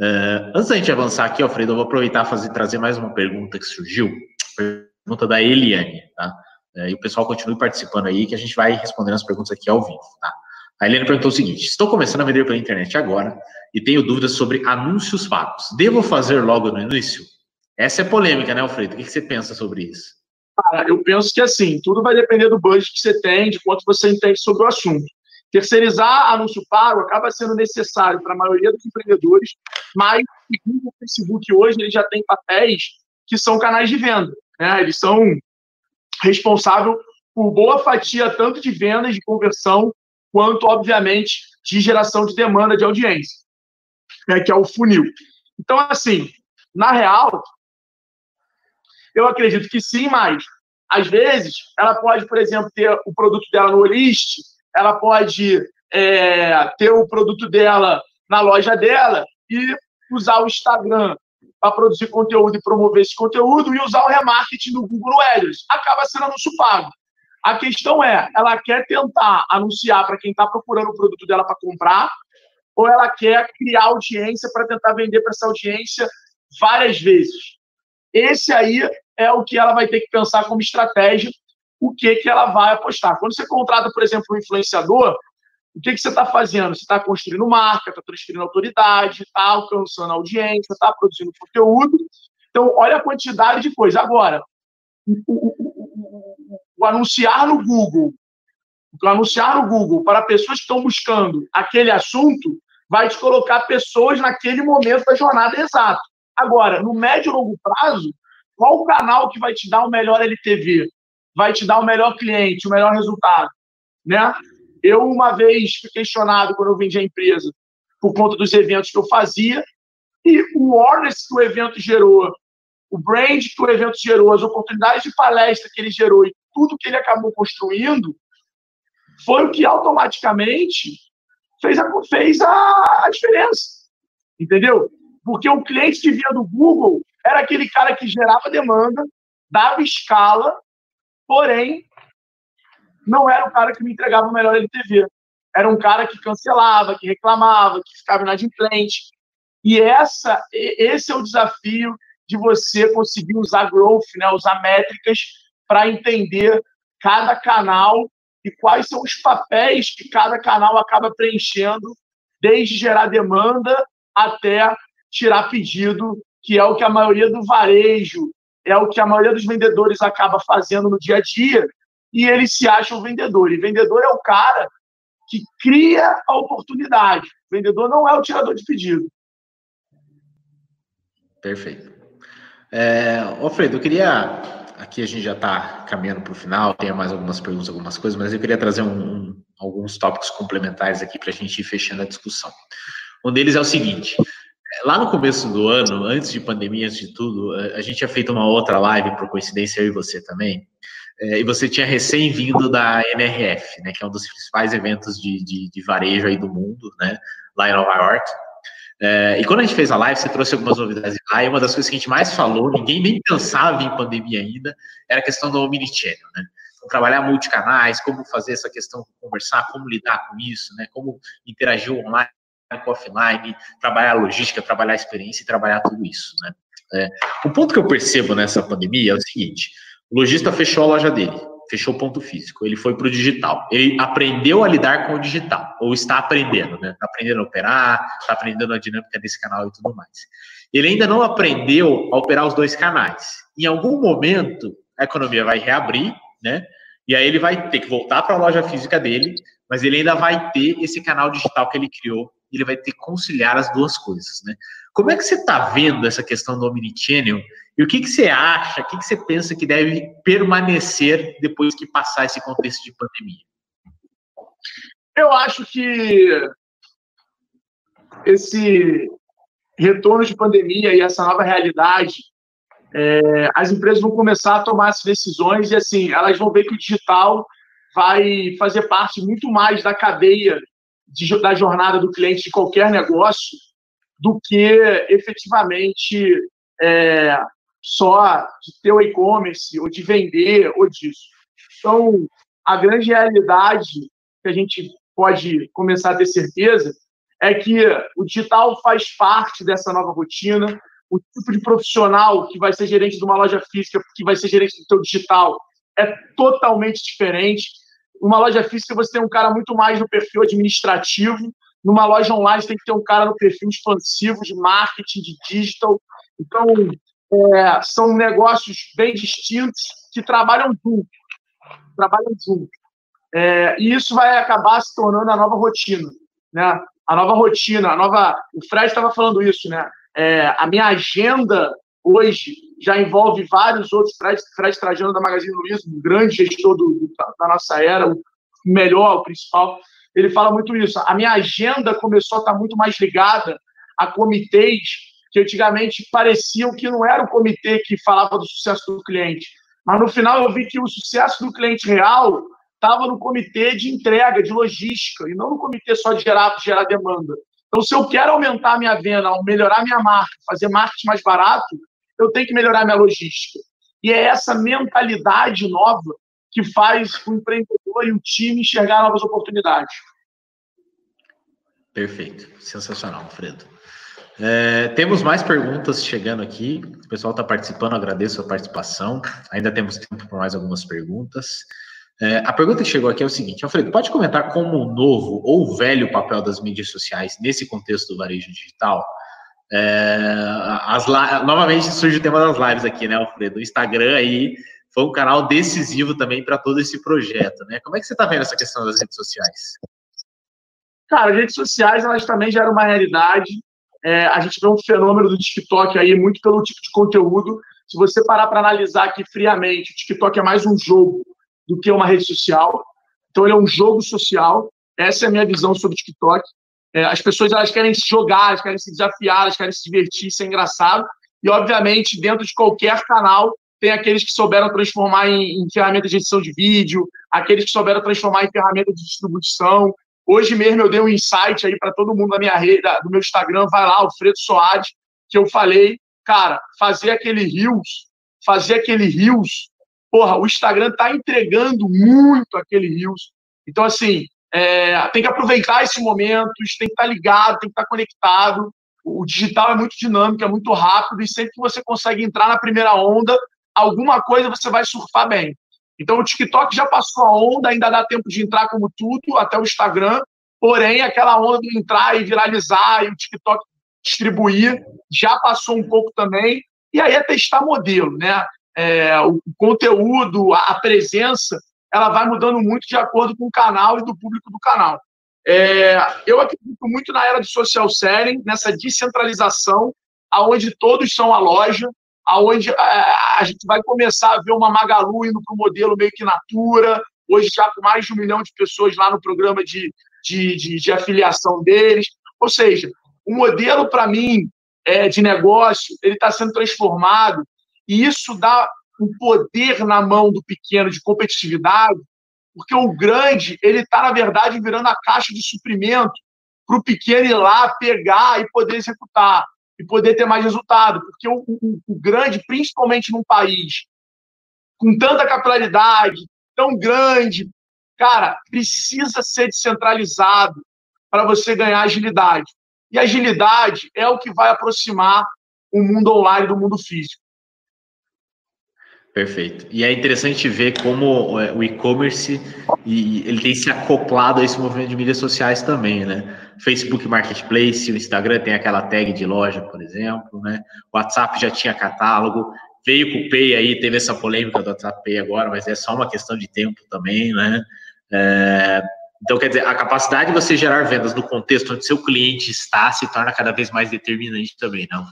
Uh, antes da gente avançar aqui, Alfredo, eu vou aproveitar e trazer mais uma pergunta que surgiu, pergunta da Eliane, tá? É, e o pessoal continue participando aí, que a gente vai respondendo as perguntas aqui ao vivo, tá? A Helena perguntou o seguinte: estou começando a vender pela internet agora e tenho dúvidas sobre anúncios pagos. Devo fazer logo no início? Essa é polêmica, né, Alfredo? O que você pensa sobre isso? Cara, eu penso que assim, tudo vai depender do budget que você tem, de quanto você entende sobre o assunto. Terceirizar anúncio pago acaba sendo necessário para a maioria dos empreendedores, mas o Facebook hoje, ele já tem papéis que são canais de venda. Né? Eles são responsáveis por boa fatia tanto de vendas, de conversão, quanto, obviamente, de geração de demanda de audiência, né? que é o funil. Então, assim, na real, eu acredito que sim, mas às vezes ela pode, por exemplo, ter o produto dela no Olist, ela pode é, ter o produto dela na loja dela e usar o Instagram para produzir conteúdo e promover esse conteúdo e usar o remarketing do Google AdWords. Acaba sendo anúncio pago. A questão é, ela quer tentar anunciar para quem está procurando o produto dela para comprar ou ela quer criar audiência para tentar vender para essa audiência várias vezes. Esse aí é o que ela vai ter que pensar como estratégia, o que, que ela vai apostar. Quando você contrata, por exemplo, um influenciador, o que, que você está fazendo? Você está construindo marca, está transferindo autoridade, está alcançando audiência, está produzindo conteúdo. Então, olha a quantidade de coisa. Agora, o, o, o, o anunciar no Google, o anunciar no Google para pessoas que estão buscando aquele assunto, vai te colocar pessoas naquele momento da jornada exata. Agora, no médio e longo prazo, qual o canal que vai te dar o melhor LTV? Vai te dar o melhor cliente, o melhor resultado? Né? Eu, uma vez, fui questionado quando eu vendi a empresa por conta dos eventos que eu fazia, e o awareness que o evento gerou, o brand que o evento gerou, as oportunidades de palestra que ele gerou e tudo que ele acabou construindo, foi o que automaticamente fez a, fez a, a diferença. Entendeu? Porque o cliente que vinha do Google era aquele cara que gerava demanda, dava escala, porém não era o cara que me entregava o melhor LTV. Era um cara que cancelava, que reclamava, que ficava inadimplente. E essa, esse é o desafio de você conseguir usar growth, né, usar métricas para entender cada canal e quais são os papéis que cada canal acaba preenchendo, desde gerar demanda até tirar pedido, que é o que a maioria do varejo, é o que a maioria dos vendedores acaba fazendo no dia a dia, e eles se acham vendedor. E vendedor é o cara que cria a oportunidade. O vendedor não é o tirador de pedido. Perfeito. É, ô Fredo, eu queria. Aqui a gente já está caminhando para o final, tem mais algumas perguntas, algumas coisas, mas eu queria trazer um, um, alguns tópicos complementares aqui para a gente ir fechando a discussão. Um deles é o seguinte: Lá no começo do ano, antes de pandemia, antes de tudo, a gente tinha feito uma outra live, por coincidência, eu e você também. É, e você tinha recém-vindo da NRF, né, que é um dos principais eventos de, de, de, varejo aí do mundo, né, lá em Nova York. É, e quando a gente fez a live, você trouxe algumas novidades lá, e uma das coisas que a gente mais falou, ninguém nem pensava em pandemia ainda, era a questão do omnichannel, né? Então, trabalhar multicanais, como fazer essa questão, conversar, como lidar com isso, né? Como interagir online com offline, trabalhar logística, trabalhar experiência e trabalhar tudo isso, né? É, o ponto que eu percebo nessa pandemia é o seguinte: o lojista fechou a loja dele, fechou o ponto físico, ele foi para o digital, ele aprendeu a lidar com o digital, ou está aprendendo, né? Está aprendendo a operar, está aprendendo a dinâmica desse canal e tudo mais. Ele ainda não aprendeu a operar os dois canais. Em algum momento, a economia vai reabrir, né? E aí ele vai ter que voltar para a loja física dele, mas ele ainda vai ter esse canal digital que ele criou ele vai ter que conciliar as duas coisas, né? Como é que você está vendo essa questão do omnichannel e o que, que você acha, o que, que você pensa que deve permanecer depois que passar esse contexto de pandemia? Eu acho que esse retorno de pandemia e essa nova realidade, é, as empresas vão começar a tomar essas decisões e assim elas vão ver que o digital vai fazer parte muito mais da cadeia de, da jornada do cliente de qualquer negócio do que efetivamente é, só de ter o e-commerce, ou de vender, ou disso. Então, a grande realidade que a gente pode começar a ter certeza é que o digital faz parte dessa nova rotina. O tipo de profissional que vai ser gerente de uma loja física, que vai ser gerente do seu digital, é totalmente diferente. Numa loja física, você tem um cara muito mais no perfil administrativo. Numa loja online, você tem que ter um cara no perfil expansivo de marketing, de digital. Então, é, são negócios bem distintos que trabalham junto. Trabalham junto. É, e isso vai acabar se tornando a nova rotina. Né? A nova rotina, a nova. O Fred estava falando isso, né? É, a minha agenda hoje já envolve vários outros, Fred, Fred Trajano da Magazine Luiza, um grande gestor do, da nossa era, o melhor, o principal, ele fala muito isso. A minha agenda começou a estar muito mais ligada a comitês que antigamente pareciam que não era o comitê que falava do sucesso do cliente. Mas no final eu vi que o sucesso do cliente real estava no comitê de entrega, de logística, e não no comitê só de gerar, de gerar demanda. Então, se eu quero aumentar minha venda, melhorar minha marca, fazer marketing mais barato, eu tenho que melhorar minha logística. E é essa mentalidade nova que faz o empreendedor e o time enxergar novas oportunidades. Perfeito. Sensacional, Alfredo. É, temos mais perguntas chegando aqui. O pessoal está participando, agradeço a participação. Ainda temos tempo para mais algumas perguntas. É, a pergunta que chegou aqui é o seguinte: Alfredo, pode comentar como o novo ou velho papel das mídias sociais nesse contexto do varejo digital? É, as, novamente surge o tema das lives aqui, né, Alfredo? O Instagram aí foi um canal decisivo também para todo esse projeto, né? Como é que você está vendo essa questão das redes sociais? Cara, as redes sociais elas também já eram uma realidade. É, a gente vê um fenômeno do TikTok aí muito pelo tipo de conteúdo. Se você parar para analisar aqui friamente, o TikTok é mais um jogo do que uma rede social. Então ele é um jogo social. Essa é a minha visão sobre o TikTok. É, as pessoas elas querem se jogar, elas querem se desafiar, elas querem se divertir, ser engraçado. E obviamente dentro de qualquer canal tem aqueles que souberam transformar em, em de edição de vídeo, aqueles que souberam transformar em ferramenta de distribuição, Hoje mesmo eu dei um insight aí para todo mundo na minha rede, do meu Instagram, vai lá, Alfredo Soares, que eu falei, cara, fazer aquele Rios, fazer aquele Rios, porra, o Instagram tá entregando muito aquele Rios. Então, assim, é, tem que aproveitar esse momento, tem que estar tá ligado, tem que estar tá conectado. O digital é muito dinâmico, é muito rápido, e sempre que você consegue entrar na primeira onda, alguma coisa você vai surfar bem. Então, o TikTok já passou a onda, ainda dá tempo de entrar como tudo, até o Instagram, porém, aquela onda de entrar e viralizar e o TikTok distribuir já passou um pouco também, e aí é testar modelo, né? É, o conteúdo, a presença, ela vai mudando muito de acordo com o canal e do público do canal. É, eu acredito muito na era do social selling, nessa descentralização, aonde todos são a loja, aonde a, é, a gente vai começar a ver uma Magalu indo para o modelo meio que Natura, hoje já com mais de um milhão de pessoas lá no programa de, de, de, de afiliação deles. Ou seja, o modelo, para mim, é, de negócio, ele está sendo transformado e isso dá um poder na mão do pequeno de competitividade, porque o grande, ele está, na verdade, virando a caixa de suprimento para o pequeno ir lá, pegar e poder executar e poder ter mais resultado. Porque o, o, o grande, principalmente num país com tanta capilaridade, tão grande, cara, precisa ser descentralizado para você ganhar agilidade. E agilidade é o que vai aproximar o mundo online do mundo físico. Perfeito. E é interessante ver como é, o e-commerce ele tem se acoplado a esse movimento de mídias sociais também, né? Facebook Marketplace, o Instagram tem aquela tag de loja, por exemplo, né? O WhatsApp já tinha catálogo, veio com o Pay aí, teve essa polêmica do WhatsApp Pay agora, mas é só uma questão de tempo também, né? É, então, quer dizer, a capacidade de você gerar vendas no contexto onde seu cliente está se torna cada vez mais determinante também, não?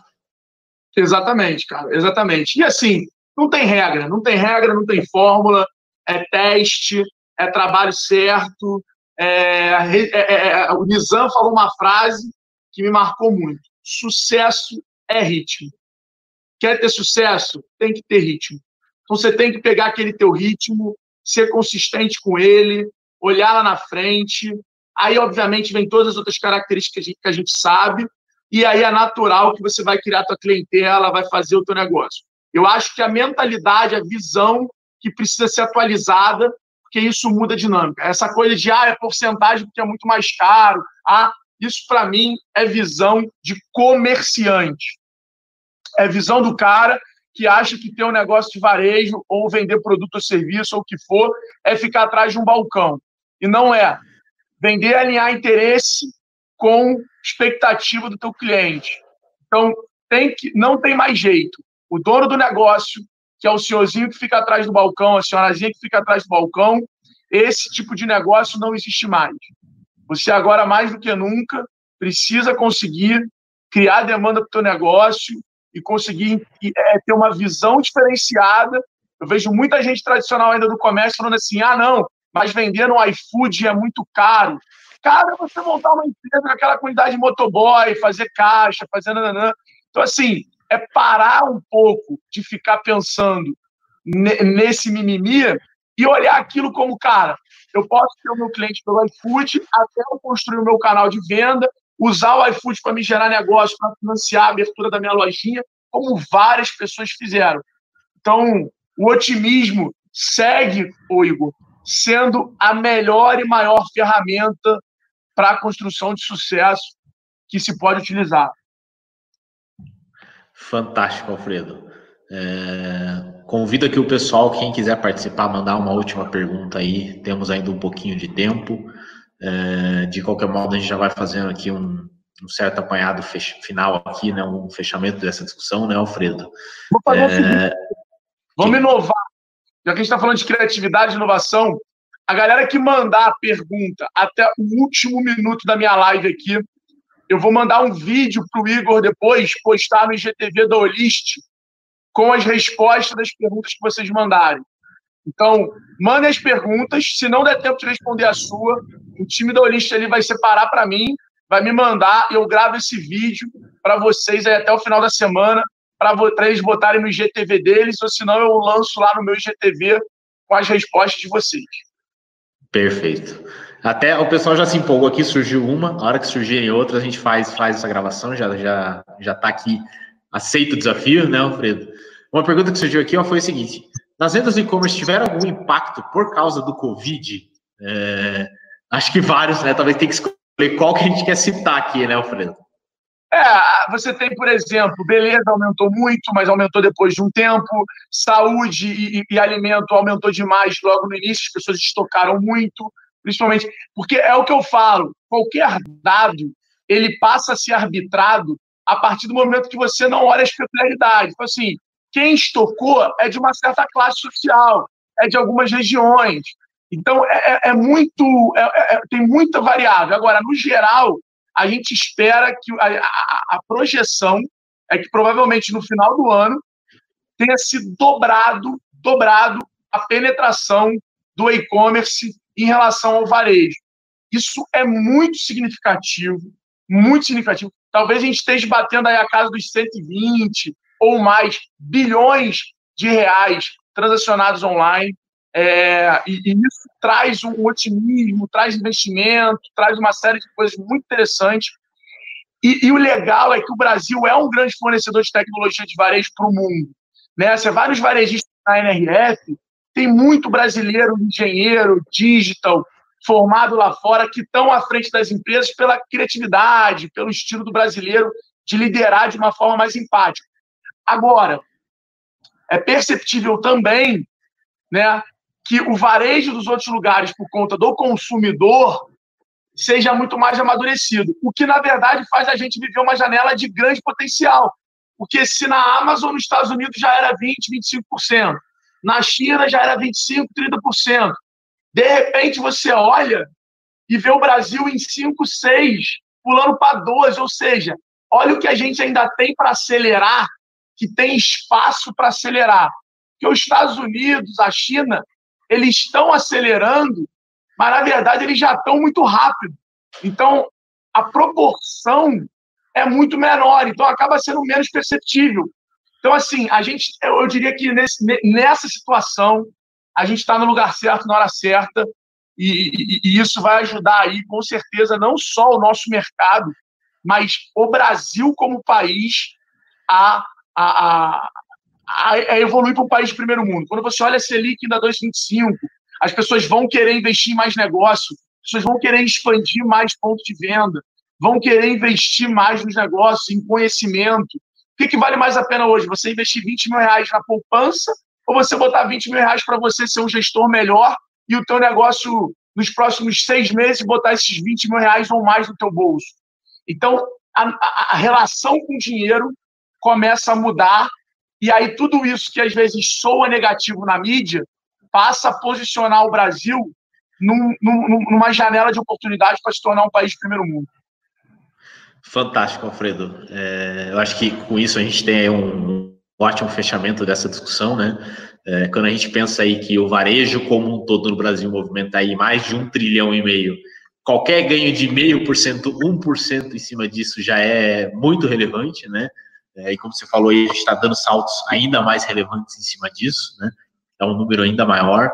Exatamente, cara, exatamente. E assim, não tem regra, não tem regra, não tem fórmula, é teste, é trabalho certo. É, é, é, é, o Nizam falou uma frase que me marcou muito: sucesso é ritmo. Quer ter sucesso? Tem que ter ritmo. Então você tem que pegar aquele teu ritmo, ser consistente com ele, olhar lá na frente. Aí, obviamente, vem todas as outras características que a gente sabe, e aí é natural que você vai criar a tua clientela, vai fazer o teu negócio. Eu acho que a mentalidade, a visão que precisa ser atualizada, porque isso muda a dinâmica. Essa coisa de, ah, é porcentagem porque é muito mais caro. Ah, isso para mim é visão de comerciante. É visão do cara que acha que ter um negócio de varejo ou vender produto ou serviço ou o que for é ficar atrás de um balcão. E não é. Vender é alinhar interesse com expectativa do teu cliente. Então, tem que, não tem mais jeito o dono do negócio, que é o senhorzinho que fica atrás do balcão, a senhorazinha que fica atrás do balcão, esse tipo de negócio não existe mais. Você agora, mais do que nunca, precisa conseguir criar demanda para o teu negócio e conseguir é, ter uma visão diferenciada. Eu vejo muita gente tradicional ainda do comércio falando assim: ah, não, mas vender no iFood é muito caro. Cara, você montar uma empresa com aquela quantidade de motoboy, fazer caixa, fazer nananã. Então, assim, é parar um pouco de ficar pensando nesse mimimi e olhar aquilo como, cara, eu posso ter o meu cliente pelo iFood até eu construir o meu canal de venda, usar o iFood para me gerar negócio, para financiar a abertura da minha lojinha, como várias pessoas fizeram. Então, o otimismo segue, ô Igor, sendo a melhor e maior ferramenta para a construção de sucesso que se pode utilizar. Fantástico, Alfredo. É, convido aqui o pessoal, quem quiser participar, mandar uma última pergunta aí. Temos ainda um pouquinho de tempo. É, de qualquer modo, a gente já vai fazendo aqui um, um certo apanhado final aqui, né, um fechamento dessa discussão, né, Alfredo? Vou fazer é... o seguinte. Vamos inovar. Já que a gente está falando de criatividade e inovação, a galera que mandar a pergunta até o último minuto da minha live aqui, eu vou mandar um vídeo para o Igor depois, postar no IGTV da Olist, com as respostas das perguntas que vocês mandarem. Então, mandem as perguntas. Se não der tempo de responder a sua, o time da Olist ali vai separar para mim, vai me mandar e eu gravo esse vídeo para vocês aí até o final da semana, para eles botarem no IGTV deles, ou senão eu lanço lá no meu IGTV com as respostas de vocês. Perfeito. Até o pessoal já se empolgou aqui, surgiu uma, a hora que surgirem outras, a gente faz, faz essa gravação, já já já está aqui aceito o desafio, né, Alfredo? Uma pergunta que surgiu aqui ó, foi o seguinte: nas vendas do e-commerce tiveram algum impacto por causa do Covid? É, acho que vários, né? Talvez tenha que escolher qual que a gente quer citar aqui, né, Alfredo? É, você tem, por exemplo, beleza aumentou muito, mas aumentou depois de um tempo. Saúde e, e, alimento aumentou demais logo no início, as pessoas estocaram muito, principalmente porque é o que eu falo. Qualquer dado ele passa a ser arbitrado a partir do momento que você não olha as peculiaridades. Então, assim, quem estocou é de uma certa classe social, é de algumas regiões. Então, é, é, é muito. É, é, tem muita variável. Agora, no geral, a gente espera que a, a, a projeção é que provavelmente no final do ano tenha sido dobrado, dobrado a penetração do e-commerce em relação ao varejo. Isso é muito significativo, muito significativo. Talvez a gente esteja batendo aí a casa dos 120 ou mais bilhões de reais transacionados online. É, e, e, isso traz um otimismo, traz investimento, traz uma série de coisas muito interessantes. E, e o legal é que o Brasil é um grande fornecedor de tecnologia de varejo para o mundo. Né? Você vai varejistas da NRF, tem muito brasileiro, engenheiro, digital, formado lá fora, que estão à frente das empresas pela criatividade, pelo estilo do brasileiro de liderar de uma forma mais empática. Agora, é perceptível também né, que o varejo dos outros lugares, por conta do consumidor, seja muito mais amadurecido. O que, na verdade, faz a gente viver uma janela de grande potencial. Porque se na Amazon, nos Estados Unidos, já era 20%, 25%, na China já era 25%, 30%, de repente você olha e vê o Brasil em 5, 6, pulando para 12, ou seja, olha o que a gente ainda tem para acelerar, que tem espaço para acelerar. Porque os Estados Unidos, a China, eles estão acelerando, mas na verdade eles já estão muito rápido. Então, a proporção é muito menor, então acaba sendo menos perceptível. Então, assim, a gente, eu diria que nesse, nessa situação, a gente está no lugar certo, na hora certa, e, e, e, isso vai ajudar aí, com certeza, não só o nosso mercado, mas o Brasil como país a, a, a, a evoluir para um país de primeiro mundo. Quando você olha a Selic ainda 2,25, as pessoas vão querer investir em mais negócio, as pessoas vão querer expandir mais pontos de venda, vão querer investir mais nos negócios, em conhecimento. Que, que vale mais a pena hoje? Você investir 20 mil reais na poupança ou você botar 20 mil reais para você ser um gestor melhor e o teu negócio nos próximos seis meses botar esses 20 mil reais ou mais no teu bolso. Então, a, a, a relação com o dinheiro começa a mudar e aí tudo isso que às vezes soa negativo na mídia passa a posicionar o Brasil num, num, numa janela de oportunidade para se tornar um país de primeiro mundo. Fantástico, Alfredo. É, eu acho que com isso a gente tem um ótimo fechamento dessa discussão, né? É, quando a gente pensa aí que o varejo como um todo no Brasil movimenta aí mais de um trilhão e meio, qualquer ganho de meio por cento, um por cento em cima disso já é muito relevante, né? É, e como você falou a gente está dando saltos ainda mais relevantes em cima disso, né? É um número ainda maior.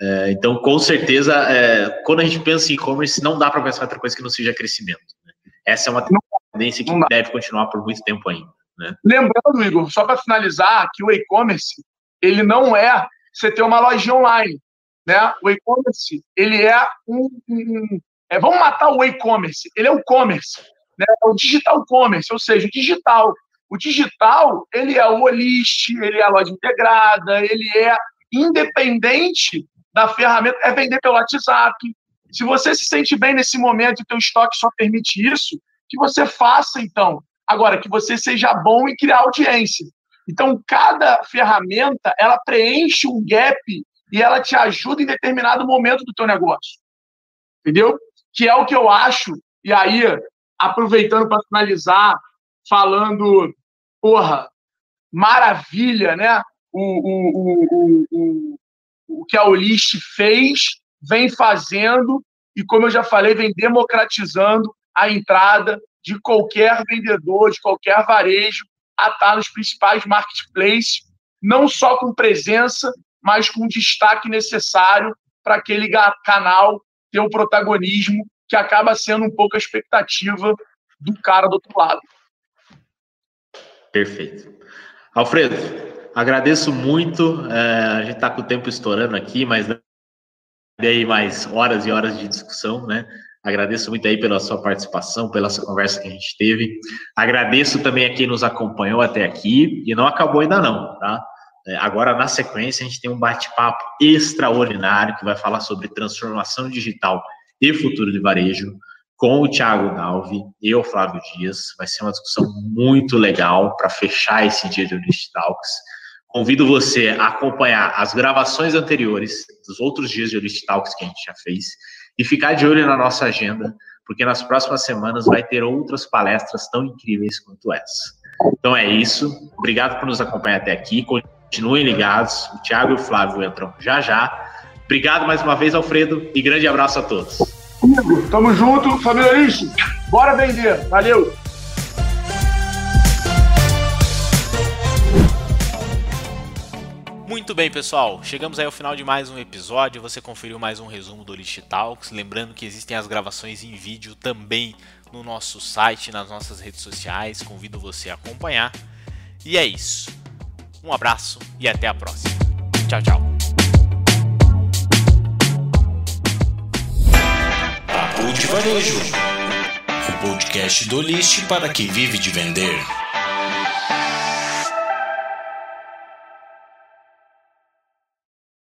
É, então, com certeza, é, quando a gente pensa em e-commerce, não dá para pensar outra coisa que não seja crescimento. Essa é uma tendência que deve continuar por muito tempo ainda. Né? Lembrando, Igor, só para finalizar, que o e-commerce ele não é você ter uma lojinha online, né? O e-commerce ele é um, um é, vamos matar o e-commerce, ele é o commerce, né? É o digital commerce, ou seja, o digital. O digital ele é o Olist, ele é a loja integrada, ele é independente da ferramenta, é vender pelo WhatsApp. Se você se sente bem nesse momento e o teu estoque só permite isso, que você faça então. Agora, que você seja bom em criar audiência. Então, cada ferramenta, ela preenche um gap e ela te ajuda em determinado momento do teu negócio. Entendeu? Que é o que eu acho. E aí, aproveitando para finalizar, falando, porra, maravilha, né? O, o, o, o, o que a Olist fez, vem fazendo e, como eu já falei, vem democratizando a entrada de qualquer vendedor, de qualquer varejo, a estar nos principais marketplaces, não só com presença, mas com destaque necessário para aquele canal ter o protagonismo que acaba sendo um pouco a expectativa do cara do outro lado. Perfeito. Alfredo, agradeço muito. É, a gente está com o tempo estourando aqui, mas aí mais horas e horas de discussão, né? Agradeço muito aí pela sua participação, pela sua conversa que a gente teve. Agradeço também a quem nos acompanhou até aqui e não acabou ainda não, tá? É, agora, na sequência, a gente tem um bate-papo extraordinário que vai falar sobre transformação digital e futuro de varejo com o Thiago Dalvi e o Flávio Dias. Vai ser uma discussão muito legal para fechar esse dia de Unist Talks. Convido você a acompanhar as gravações anteriores dos outros dias de Unist Talks que a gente já fez e ficar de olho na nossa agenda, porque nas próximas semanas vai ter outras palestras tão incríveis quanto essa. Então é isso. Obrigado por nos acompanhar até aqui. Continuem ligados. O Thiago e o Flávio entram já já. Obrigado mais uma vez, Alfredo, e grande abraço a todos. Tamo junto, família Lixo. Bora vender. Valeu! Muito bem, pessoal. Chegamos aí ao final de mais um episódio. Você conferiu mais um resumo do List Talks. Lembrando que existem as gravações em vídeo também no nosso site, nas nossas redes sociais. Convido você a acompanhar. E é isso. Um abraço e até a próxima. Tchau, tchau. Papo de Varejo. O podcast do List para quem vive de vender.